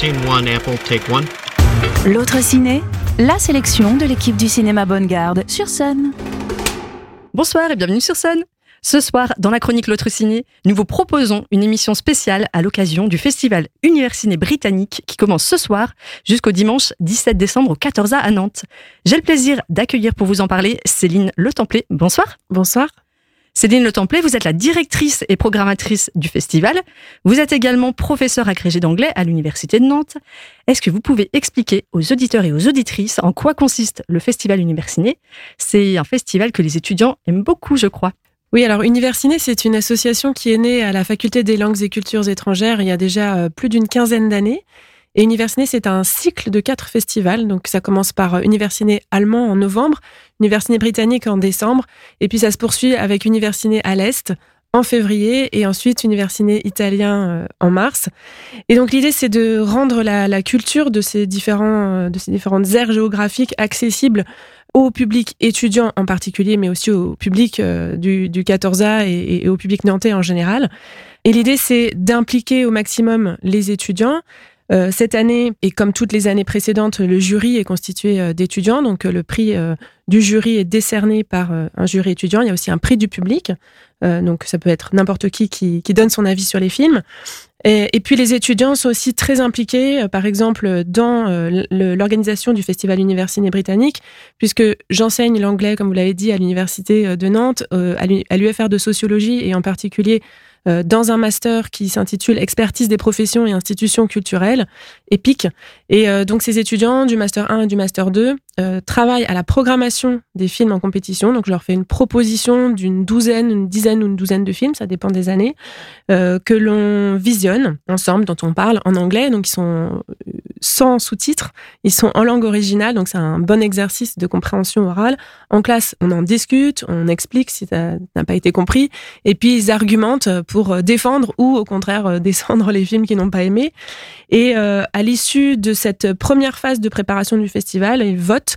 Scene one, Apple, take one. L'autre ciné, la sélection de l'équipe du cinéma Bonne Garde sur scène. Bonsoir et bienvenue sur scène. Ce soir, dans la chronique L'autre ciné, nous vous proposons une émission spéciale à l'occasion du festival Universiné britannique qui commence ce soir jusqu'au dimanche 17 décembre au 14A à Nantes. J'ai le plaisir d'accueillir pour vous en parler Céline Le Templé. Bonsoir. Bonsoir. Céline Le Templé, vous êtes la directrice et programmatrice du festival. Vous êtes également professeur agrégé d'anglais à l'Université de Nantes. Est-ce que vous pouvez expliquer aux auditeurs et aux auditrices en quoi consiste le festival Universiné? C'est un festival que les étudiants aiment beaucoup, je crois. Oui, alors Universiné, c'est une association qui est née à la Faculté des langues et cultures étrangères il y a déjà euh, plus d'une quinzaine d'années. Et Universiné, c'est un cycle de quatre festivals. Donc, ça commence par euh, Universiné allemand en novembre, Universiné britannique en décembre, et puis ça se poursuit avec Universiné à l'Est en février et ensuite Universiné italien euh, en mars. Et donc l'idée c'est de rendre la, culture de ces différents euh, de ces différentes aires géographiques accessibles au public étudiant en particulier, mais aussi au public du, 14A et, au public nantais en général. Et l'idée c'est d'impliquer au maximum les étudiants, euh, cette année, et comme toutes les années précédentes, le jury est constitué euh, d'étudiants. Donc euh, le prix du jury est décerné par un jury étudiant. Il y a aussi un prix du public. donc ça peut être n'importe qui, qui, donne son avis sur les films. Et, puis les étudiants sont aussi très impliqués, par exemple, dans l'organisation du Festival Universiné britannique, puisque j'enseigne l'anglais, comme vous l'avez dit, à l'Université de Nantes, à l'UFR de sociologie et en particulier euh, dans un master qui s'intitule Expertise des professions et institutions culturelles, EPIC. Et euh, donc ces étudiants du master 1 et du master 2 euh, travaillent à la programmation des films en compétition. Donc je leur fais une proposition d'une douzaine, une dizaine ou une douzaine de films, ça dépend des années, que l'on visionne ensemble, dont on parle en anglais. Donc ils sont sans sous-titres, ils sont en langue originale, donc c'est un bon exercice de compréhension orale. En classe, on en discute, on explique si ça n'a pas été compris, et puis ils argumentent pour euh, défendre ou au contraire euh, descendre les films qu'ils n'ont pas aimés. Et euh, à l'issue de cette première phase de préparation du festival, ils votent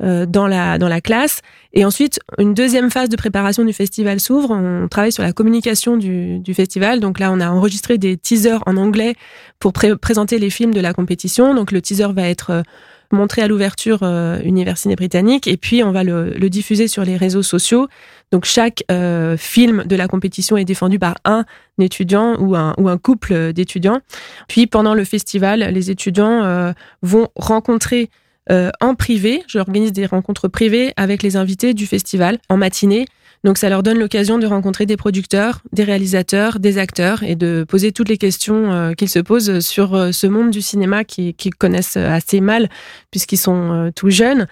dans la dans la classe et ensuite une deuxième phase de préparation du festival s'ouvre. On travaille sur la communication du, festival. Donc là, on a enregistré des teasers en anglais pour présenter les films de la compétition. Donc le teaser va être montré à l'ouverture euh, université britannique et puis on va le, diffuser sur les réseaux sociaux. Donc chaque euh, film de la compétition est défendu par un étudiant ou un, ou un couple d'étudiants. Puis pendant le festival, les étudiants euh, vont rencontrer euh, en privé, j'organise des rencontres privées avec les invités du festival en matinée donc ça leur donne l'occasion de rencontrer des producteurs, des réalisateurs, des acteurs et de poser toutes les questions euh, qu'ils se posent sur euh, ce monde du cinéma qu'ils connaissent assez mal puisqu'ils sont euh, tout jeunes.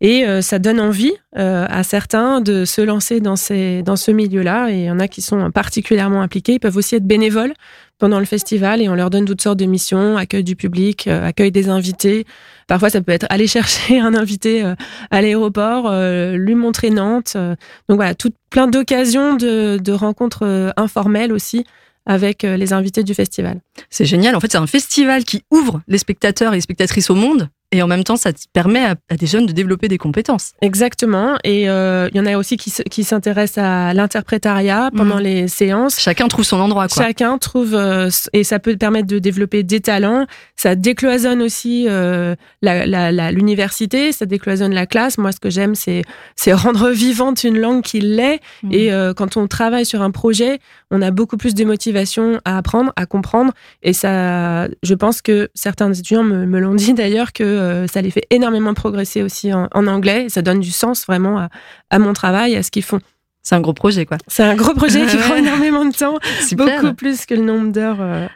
Et ça donne envie à certains de se lancer dans, ces, dans ce milieu-là. Et il y en a qui sont particulièrement impliqués. Ils peuvent aussi être bénévoles pendant le festival et on leur donne toutes sortes de missions, accueil du public, accueil des invités, Parfois, ça peut être aller chercher un invité euh, à l'aéroport, euh, lui montrer Nantes. Euh. donc voilà, tout plein d'occasions de, de rencontres informelles aussi avec les invités du festival. C'est génial. En fait, c'est un festival qui ouvre les spectateurs et les spectatrices au monde et en même temps, ça permet à, des jeunes de développer des compétences. Exactement. Et euh, il y en a aussi qui, qui s'intéressent à l'interprétariat pendant mmh. les séances. Chacun trouve son endroit. Quoi. Chacun trouve, euh, et ça peut permettre de développer des talents. Ça décloisonne aussi euh, l'université, la, ça décloisonne la classe. Moi, ce que j'aime, c'est rendre vivante une langue qui l'est. Mmh. Et euh, quand on travaille sur un projet, on a beaucoup plus de motivation à apprendre, à comprendre. Et ça, je pense que certains étudiants me, l'ont dit d'ailleurs que euh, ça les fait énormément progresser aussi en, anglais. Ça donne du sens vraiment à, mon travail, à ce qu'ils font. C'est un gros projet, quoi. C'est un gros projet qui prend énormément de temps, beaucoup plus que le nombre d'heures euh,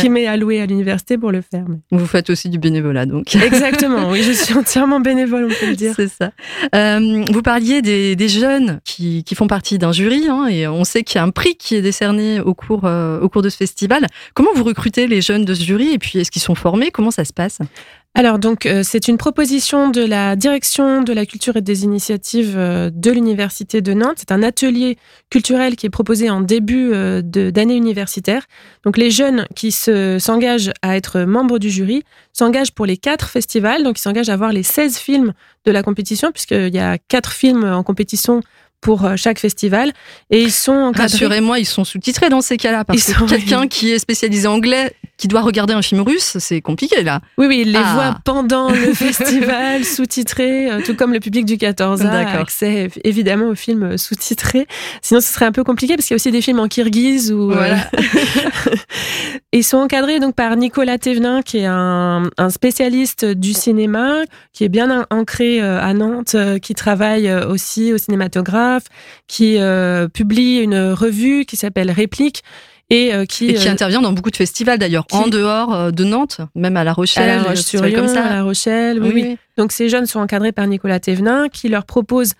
qui m'est alloué à l'université pour le faire. Vous faites aussi du bénévolat, donc. Exactement, oui, je suis entièrement bénévole, on peut le dire. C'est ça. Euh, vous parliez des, jeunes qui, font partie d'un jury, hein, et on sait qu'il y a un prix qui est décerné au cours, au cours de ce festival. Comment vous recrutez les jeunes de ce jury, et puis est-ce qu'ils sont formés? Comment ça se passe? Alors donc euh, c'est une proposition de la direction de la culture et des initiatives euh, de l'université de Nantes. C'est un atelier culturel qui est proposé en début euh, d'année universitaire. Donc les jeunes qui s'engagent à être membres du jury s'engagent pour les quatre festivals. Donc ils s'engagent à voir les 16 films de la compétition puisqu'il y a quatre films en compétition pour chaque festival et ils sont rassurez-moi ils sont sous-titrés dans ces cas-là parce que quelqu'un qui est spécialisé anglais qui doit regarder un film russe, c'est compliqué là. Oui, oui, il les Ah. voit pendant le festival, sous-titrés, euh, tout comme le public du 14 a accès évidemment aux films euh, sous-titrés. Sinon, ce serait un peu compliqué parce qu'il y a aussi des films en kirghize ou Voilà. Ils sont encadrés donc par Nicolas Thévenin, qui est un, un spécialiste du cinéma, qui est bien an- ancré euh, à Nantes, euh, qui travaille euh, aussi au cinématographe, qui euh, publie une revue qui s'appelle Réplique et euh, qui, Et qui euh, intervient dans beaucoup de festivals d'ailleurs, qui- en dehors euh, de Nantes, même à La à Rochelle, La festivals Roche-sur-Yon, comme ça. à La Rochelle, oui, oui. Donc ces jeunes sont encadrés par Nicolas Thévenin qui leur propose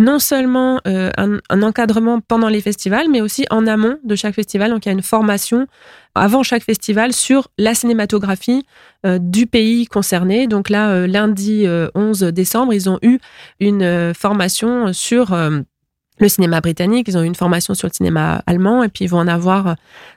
non seulement euh, un, un encadrement pendant les festivals, mais aussi en amont de chaque festival. Donc il y a une formation avant chaque festival sur la cinématographie euh, du pays concerné. Donc là, euh, lundi euh, 11 décembre, ils ont eu une formation sur euh, le cinéma britannique, ils ont eu une formation sur le cinéma allemand, et puis ils vont en avoir euh,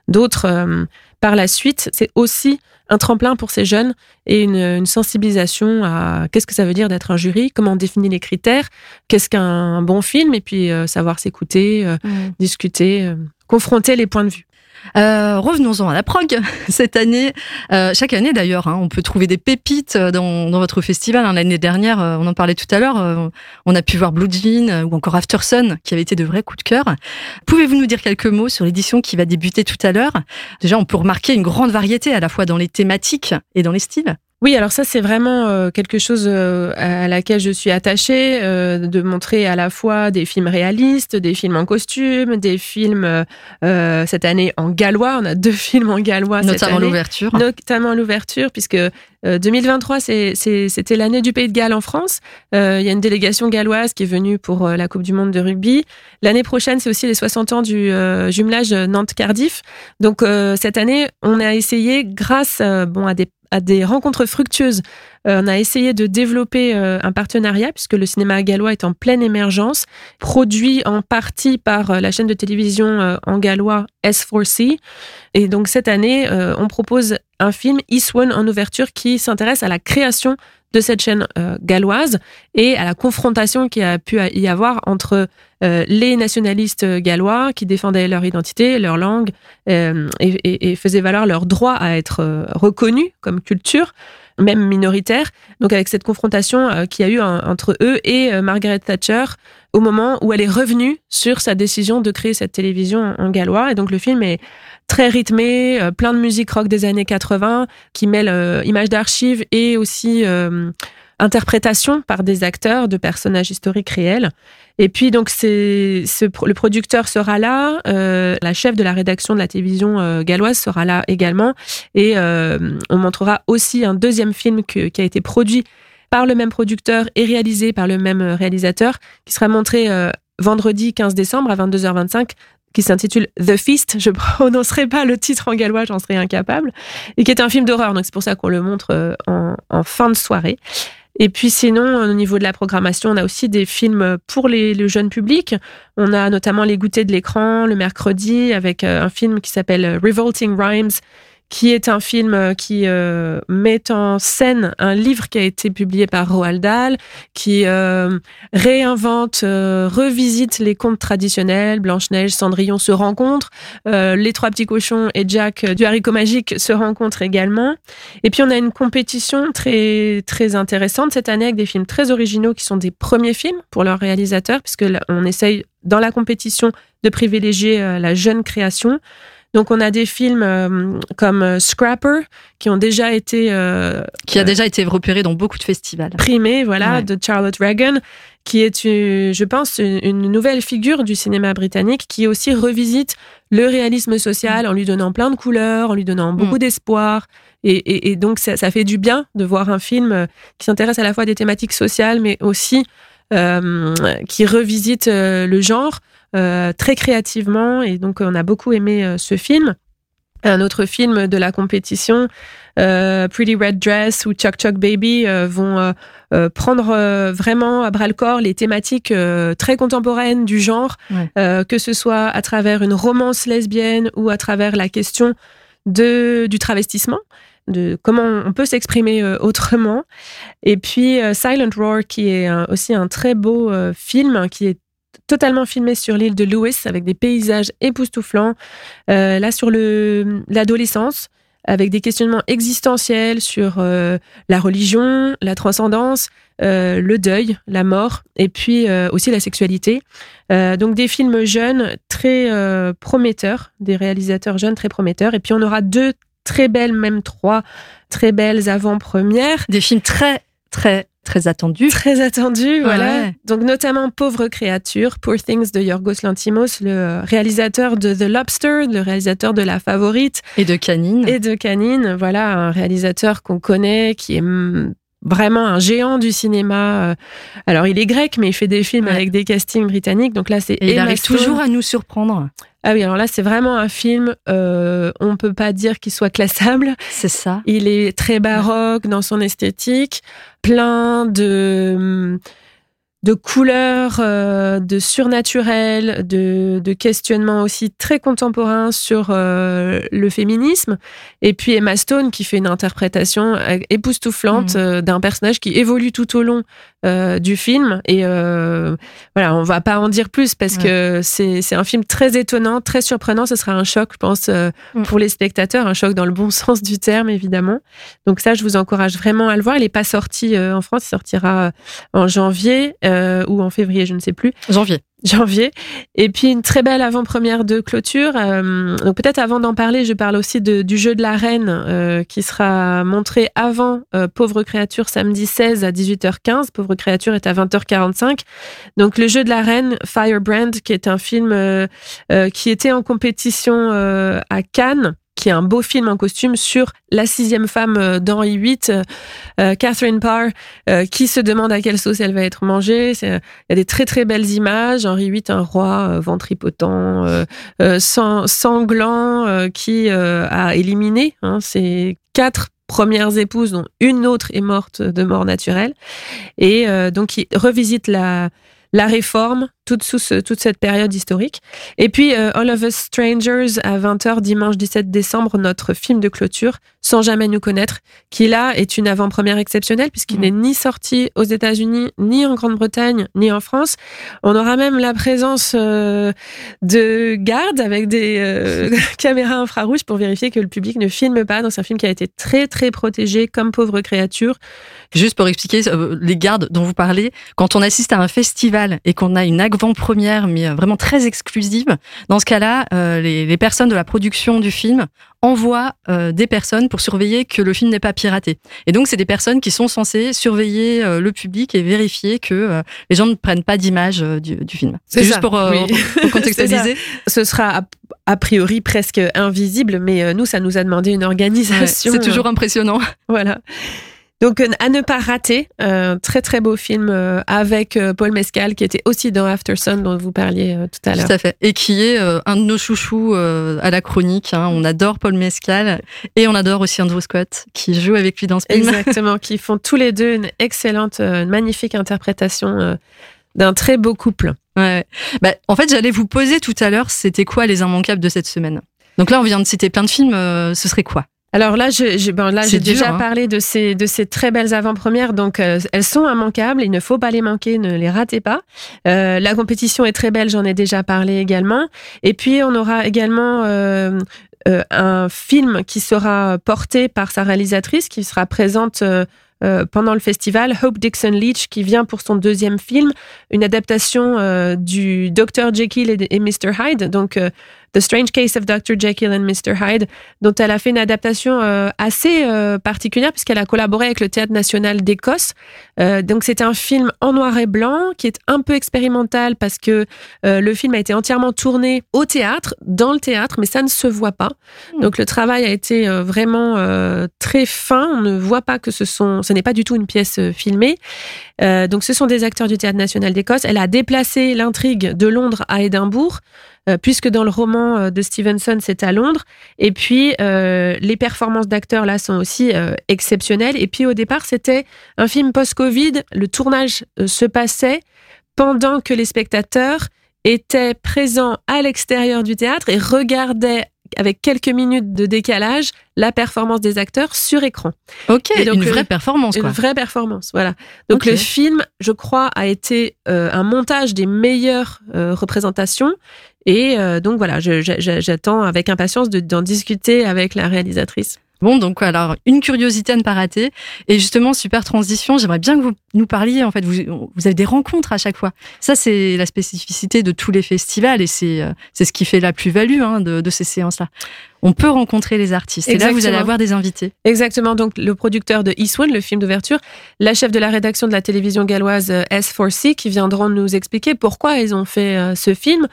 d'autres euh, par la suite. C'est aussi un tremplin pour ces jeunes et une, une sensibilisation à qu'est-ce que ça veut dire d'être un jury, comment on définit les critères, qu'est-ce qu'un bon film, et puis euh, savoir s'écouter, euh, Mm. discuter, euh, confronter les points de vue. Euh, Revenons-en à la prog. Cette année, euh, chaque année d'ailleurs, hein, on peut trouver des pépites dans, dans votre festival. hein. L'année dernière, euh, on en parlait tout à l'heure, euh, on a pu voir Blue Jean euh, ou encore After Sun, qui avait été de vrais coups de cœur. Pouvez-vous nous dire quelques mots sur l'édition qui va débuter tout à l'heure? Déjà, on peut remarquer une grande variété à la fois dans les thématiques et dans les styles. Oui, alors ça c'est vraiment euh, quelque chose euh, à laquelle je suis attachée, euh, de montrer à la fois des films réalistes, des films en costume, des films euh, cette année en gallois. On a deux films en gallois cette notamment l'ouverture. notamment l'ouverture, puisque euh, 2023, c'est- c'est- c'était l'année du Pays de Galles en France. Euh, Il y a une délégation galloise qui est venue pour la Coupe du Monde de rugby. L'année prochaine, c'est aussi les 60 ans du euh, jumelage Nantes-Cardiff. Donc euh, cette année, on a essayé, grâce bon, à, des, à des rencontres fructueuses, euh, on a essayé de développer euh, un partenariat, puisque le cinéma gallois est en pleine émergence, produit en partie par euh, la chaîne de télévision en gallois S4C. Et donc cette année, on propose un film, One, en ouverture, qui s'intéresse à la création de cette chaîne euh, galloise et à la confrontation qui a pu y avoir entre euh, les nationalistes gallois qui défendaient leur identité, leur langue euh, et, faisaient valoir leur droit à être reconnus comme culture, même minoritaire. Donc avec cette confrontation qu'il y a eu en- entre eux et Margaret Thatcher au moment où elle est revenue sur sa décision de créer cette télévision en gallois. Et donc le film est très rythmé, euh, plein de musique rock des années 80 qui mêle euh, images d'archives et aussi euh, interprétation par des acteurs de personnages historiques réels. Et puis donc c'est ce, le producteur sera là, euh, la chef de la rédaction de la télévision euh, galloise sera là également, et on montrera aussi un deuxième film que- qui a été produit par le même producteur et réalisé par le même réalisateur, qui sera montré vendredi 15 décembre à 22h25 qui s'intitule The Feast. Je prononcerai pas le titre en gallois, j'en serais incapable. Et qui est un film d'horreur, donc c'est pour ça qu'on le montre euh, en, fin de soirée. Et puis sinon, au niveau de la programmation, on a aussi des films pour les, le jeune public. On a notamment Les Goûters de l'écran le mercredi avec euh, un film qui s'appelle Revolting Rhymes, qui est un film euh, qui euh, met en scène un livre qui a été publié par Roald Dahl, qui euh, réinvente, euh, revisite les contes traditionnels. Blanche-Neige, Cendrillon se rencontrent. Euh, les Trois Petits Cochons et Jack euh, du Haricot Magique se rencontrent également. Et puis on a une compétition très très intéressante cette année avec des films très originaux qui sont des premiers films pour leurs réalisateurs, puisque on essaye dans la compétition de privilégier la jeune création. Donc on a des films euh, comme euh, Scrapper qui ont déjà été euh, Qui a déjà été repéré dans beaucoup de festivals. primés, voilà, Ouais. de Charlotte Reagan, qui est, une- je pense, une, une nouvelle figure du cinéma britannique qui aussi revisite le réalisme social en lui donnant plein de couleurs, en lui donnant beaucoup Mm. d'espoir. Et, et- et donc ça, ça fait du bien de voir un film qui s'intéresse à la fois à des thématiques sociales, mais aussi euh, qui revisite le genre très créativement. Et donc on a beaucoup aimé euh, ce film. Un autre film de la compétition, euh, Pretty Red Dress ou Chuck Chuck Baby, euh, vont euh, euh, prendre euh, vraiment à bras le corps les thématiques euh, très contemporaines du genre, Ouais. euh, que ce soit à travers une romance lesbienne ou à travers la question de, du travestissement, de comment on peut s'exprimer euh, autrement. Et puis euh, Silent Roar, qui est un- aussi un très beau euh, film, qui est totalement filmé sur l'île de Lewis avec des paysages époustouflants. Euh, là, sur le l'adolescence, avec des questionnements existentiels sur euh, la religion, la transcendance, euh, le deuil, la mort, et puis euh, aussi la sexualité. donc des films jeunes très prometteurs, des réalisateurs jeunes très prometteurs. Et puis on aura deux très belles, même trois très belles avant-premières. Des films très, très très attendu. Très attendu, voilà. Donc notamment Pauvre créature, Poor Things de Yorgos Lantimos, le réalisateur de The Lobster, le réalisateur de La Favorite. Et de Canine. Et de Canine, voilà, un réalisateur qu'on connaît, qui est vraiment un géant du cinéma. Euh, alors, il est grec, mais il fait des films avec des castings britanniques. Donc là, c'est. Il arrive toujours à nous surprendre. Ah oui, alors là, c'est vraiment un film, euh, on peut pas dire qu'il soit classable. C'est ça. Il est très baroque dans son esthétique, plein de de couleurs, euh, de surnaturel, de, de questionnements aussi très contemporains sur euh, le féminisme. Et puis Emma Stone qui fait une interprétation euh, époustouflante mmh. d'un personnage qui évolue tout au long du film. Et voilà, on va pas en dire plus parce que c'est un film très étonnant, très surprenant. Ce sera un choc, je pense, mmh. pour les spectateurs, un choc dans le bon sens du terme, évidemment. Donc ça, je vous encourage vraiment à le voir. Il n'est pas sorti en France, il sortira en janvier. Euh, ou en février, je ne sais plus. Janvier. Janvier. Et puis une très belle avant-première de clôture. Euh, donc peut-être avant d'en parler, je parle aussi du jeu de la reine euh, qui sera montré avant Pauvre créature samedi 16 à 18h15. Pauvre créature est à 20h45. Donc le jeu de la reine, Firebrand, qui est un film qui était en compétition à Cannes qui est un beau film en costume sur la sixième femme euh, d'Henri VIII, euh, euh, Catherine Parr, qui se demande à quelle sauce elle va être mangée. Il y a des très très belles images. Henri VIII, un roi ventripotent, sanglant, qui a éliminé hein, ses quatre premières épouses, dont une autre est morte de mort naturelle. Et donc, il revisite la, la réforme, toute, sous toute cette période historique. Et puis euh, All of Us Strangers à 20h dimanche 17 décembre, notre film de clôture, sans jamais nous connaître, qui là est une avant-première exceptionnelle puisqu'il mmh. n'est ni sorti aux États-Unis, ni en Grande-Bretagne, ni en France. On aura même la présence euh, de gardes avec des euh, caméras infrarouges pour vérifier que le public ne filme pas. Donc c'est un film qui a été très très protégé comme pauvre créature. Juste pour expliquer les gardes dont vous parlez, quand on assiste à un festival et qu'on a une avant-première, mais vraiment très exclusive, dans ce cas-là, les, les personnes de la production du film envoie euh, des personnes pour surveiller que le film n'est pas piraté. Et donc, c'est des personnes qui sont censées surveiller euh, le public et vérifier que euh, les gens ne prennent pas d'image du, film. C'est juste pour, contextualiser. Ce sera a, priori presque invisible, mais nous, ça nous a demandé une organisation. c'est toujours impressionnant. voilà. Donc euh, à ne pas rater, un très très beau film euh, avec euh, Paul Mescal qui était aussi dans After Sun dont vous parliez tout à l'heure. Tout à fait. Et qui est un de nos chouchous à la chronique. Hein. On adore Paul Mescal et on adore aussi Andrew Scott qui joue avec lui dans ce film. Exactement, qui font tous les deux une excellente, une magnifique interprétation d'un très beau couple. Ouais. Bah, en fait, j'allais vous poser tout à l'heure, c'était quoi les immanquables de cette semaine? Donc là, on vient de citer plein de films. ce serait quoi? Alors là, je, ben là, j'ai déjà hein. parlé de ces de ces très belles avant-premières, donc euh, elles sont immanquables. Il ne faut pas les manquer, ne les ratez pas. Euh, la compétition est très belle, j'en ai déjà parlé également. Et puis on aura également euh, euh un film qui sera porté par sa réalisatrice, qui sera présente. pendant le festival, Hope Dixon Leach, qui vient pour son deuxième film, une adaptation du Dr. Jekyll et, et Mr. Hyde. Donc, The Strange Case of Dr. Jekyll and Mr. Hyde, dont elle a fait une adaptation euh, assez euh, particulière puisqu'elle a collaboré avec le Théâtre national d'Écosse. Euh, donc c'est un film en noir et blanc qui est un peu expérimental parce que le film a été entièrement tourné au théâtre, dans le théâtre, mais ça ne se voit pas. Hmm. Donc le travail a été vraiment très fin. On ne voit pas que ce sont, ce n'est pas du tout une pièce filmée. donc ce sont des acteurs du Théâtre national d'Écosse. Elle a déplacé l'intrigue de Londres à Édimbourg. Euh, puisque dans le roman euh, de Stevenson, c'est à Londres. Et puis, euh, les performances d'acteurs là sont aussi exceptionnelles. Et puis, au départ, c'était un film post-Covid. Le tournage se passait pendant que les spectateurs étaient présents à l'extérieur du théâtre et regardaient avec quelques minutes de décalage la performance des acteurs sur écran. Ok, donc, une vraie performance. Quoi. Une vraie performance, voilà. Donc le film, je crois, a été un montage des meilleures représentations et euh, donc voilà, j'attends avec impatience d'en discuter avec la réalisatrice. Bon, donc alors une curiosité à ne pas rater. Et justement, super transition, j'aimerais bien que vous nous parliez, en fait, vous, vous avez des rencontres à chaque fois. Ça, c'est la spécificité de tous les festivals et c'est euh, c'est ce qui fait la plus-value hein, de, de ces séances-là. On peut rencontrer les artistes. Et là, vous allez avoir des invités. Exactement. Donc, le producteur de Eastwood, le film d'ouverture, la chef de la rédaction de la télévision galloise euh, S4C, qui viendront nous expliquer pourquoi ils ont fait ce film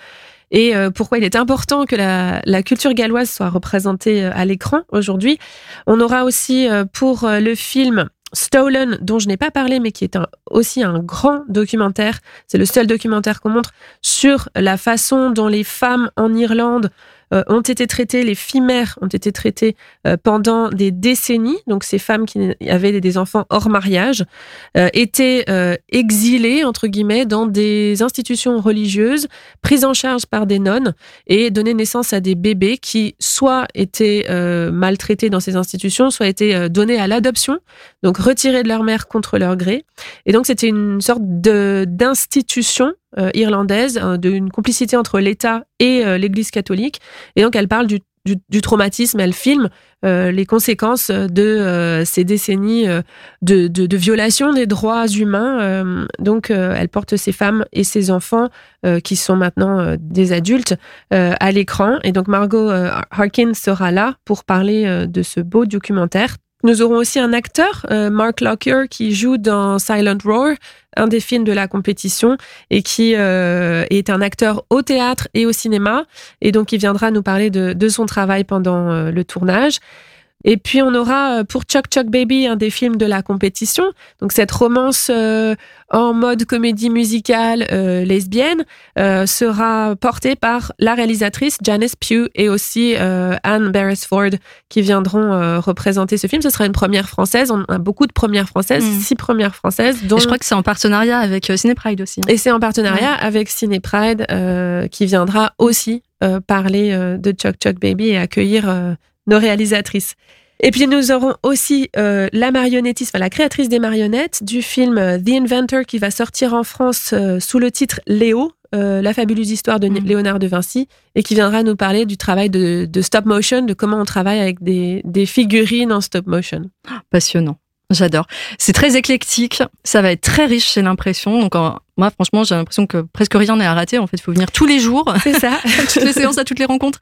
et euh, pourquoi il est important que la, culture galloise soit représentée euh, à l'écran aujourd'hui. On aura aussi euh, pour le film Stolen, dont je n'ai pas parlé, mais qui est aussi un grand documentaire. C'est le seul documentaire qu'on montre sur la façon dont les femmes en Irlande ont été traitées, les filles mères ont été traitées euh, pendant des décennies. Donc ces femmes qui avaient des enfants hors mariage euh, étaient exilées entre guillemets dans des institutions religieuses, prises en charge par des nonnes et donnaient naissance à des bébés qui soit étaient maltraités dans ces institutions, soit étaient donnés à l'adoption, donc retirés de leur mère contre leur gré. Et donc c'était une sorte d'institution euh, irlandaise, hein, d'une complicité entre l'État et euh, l'Église catholique. Et donc, elle parle du, du, traumatisme, elle filme euh, les conséquences de ces décennies de, de, de, violation des droits humains. donc, elle porte ces femmes et ces enfants qui sont maintenant des adultes à l'écran. Et donc, Margot Harkin sera là pour parler de ce beau documentaire nous aurons aussi un acteur, euh, Mark Lockyer, qui joue dans Silent Roar, un des films de la compétition, et qui euh, est un acteur au théâtre et au cinéma. Et donc, il viendra nous parler de, son travail pendant euh, le tournage. Et puis on aura euh, pour Chuck Chuck Baby un des films de la compétition. Donc cette romance euh, en mode comédie musicale euh, lesbienne euh, sera portée par la réalisatrice Janice Pugh et aussi euh, Anne Beresford qui viendront représenter ce film. Ce sera une première française. On a beaucoup de premières françaises, mm. six premières françaises. Dont... Et je crois que c'est en partenariat avec Ciné Pride aussi. Hein. Et c'est en partenariat ouais. avec Ciné Pride qui viendra aussi parler de Chuck Chuck Baby et accueillir nos réalisatrices. Et puis nous aurons aussi euh, la marionnettiste, enfin, la créatrice des marionnettes du film euh, The Inventor qui va sortir en France euh, sous le titre Léo, euh, la fabuleuse histoire de mmh. Léonard de Vinci, et qui viendra nous parler du travail de, de stop motion, de comment on travaille avec des, des figurines en stop motion. Passionnant. J'adore. C'est très éclectique, ça va être très riche, j'ai l'impression. Donc en, moi, franchement, j'ai l'impression que presque rien n'est à rater. En fait, il faut venir tous les jours. C'est ça. toutes les séances, à toutes les rencontres.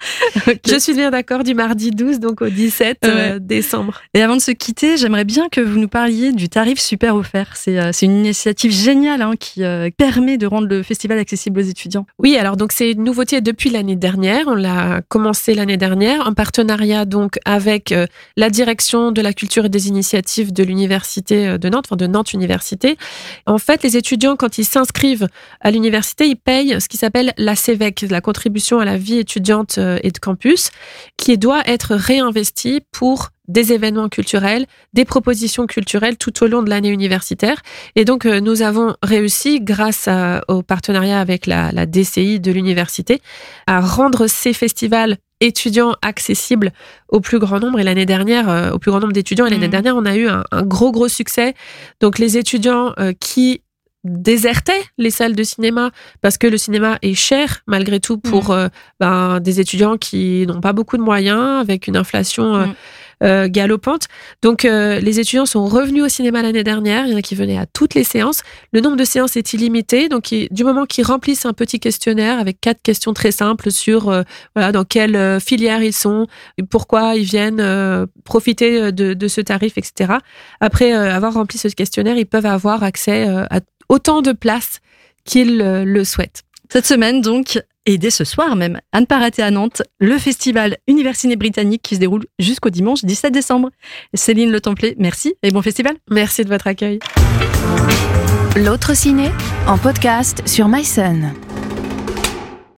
okay. Je suis bien d'accord du mardi 12, donc au 17 ouais. euh, décembre. Et avant de se quitter, j'aimerais bien que vous nous parliez du tarif super offert. C'est euh, une initiative géniale hein, qui euh, permet de rendre le festival accessible aux étudiants. Oui, alors donc c'est une nouveauté depuis l'année dernière. On l'a commencé l'année dernière en partenariat donc avec euh, la direction de la culture et des initiatives de l'université de Nantes, enfin de Nantes Université. En fait, les étudiants, quand ils s'inscrivent à l'université, ils payent ce qui s'appelle la CEVEC, la contribution à la vie étudiante euh, et de campus, qui doit être réinvestie pour des événements culturels, des propositions culturelles tout au long de l'année universitaire. Et donc, euh, nous avons réussi, grâce à, au partenariat avec la, la DCI de l'université, à rendre ces festivals étudiants accessibles au plus grand nombre. Et l'année dernière, euh, au plus grand nombre d'étudiants, et l'année mmh. dernière, on a eu un, un, gros, gros succès. Donc, les étudiants euh, qui désertaient les salles de cinéma parce que le cinéma est cher malgré tout pour mmh. euh, ben, des étudiants qui n'ont pas beaucoup de moyens avec une inflation euh, mmh. euh, galopante. Donc euh, les étudiants sont revenus au cinéma l'année dernière, il y en a qui venaient à toutes les séances. Le nombre de séances est illimité, donc il, du moment qu'ils remplissent un petit questionnaire avec quatre questions très simples sur euh, voilà dans quelle filière ils sont, pourquoi ils viennent profiter de, de, ce tarif, etc. Après avoir rempli ce questionnaire, ils peuvent avoir accès à autant de places qu'ils le souhaitent. Cette semaine, donc, et dès ce soir même, à ne pas rater à Nantes, le festival Universiné Britannique qui se déroule jusqu'au dimanche 17 décembre. Céline Le Templet, merci et bon festival. Merci de votre accueil. L'autre ciné en podcast sur MySun.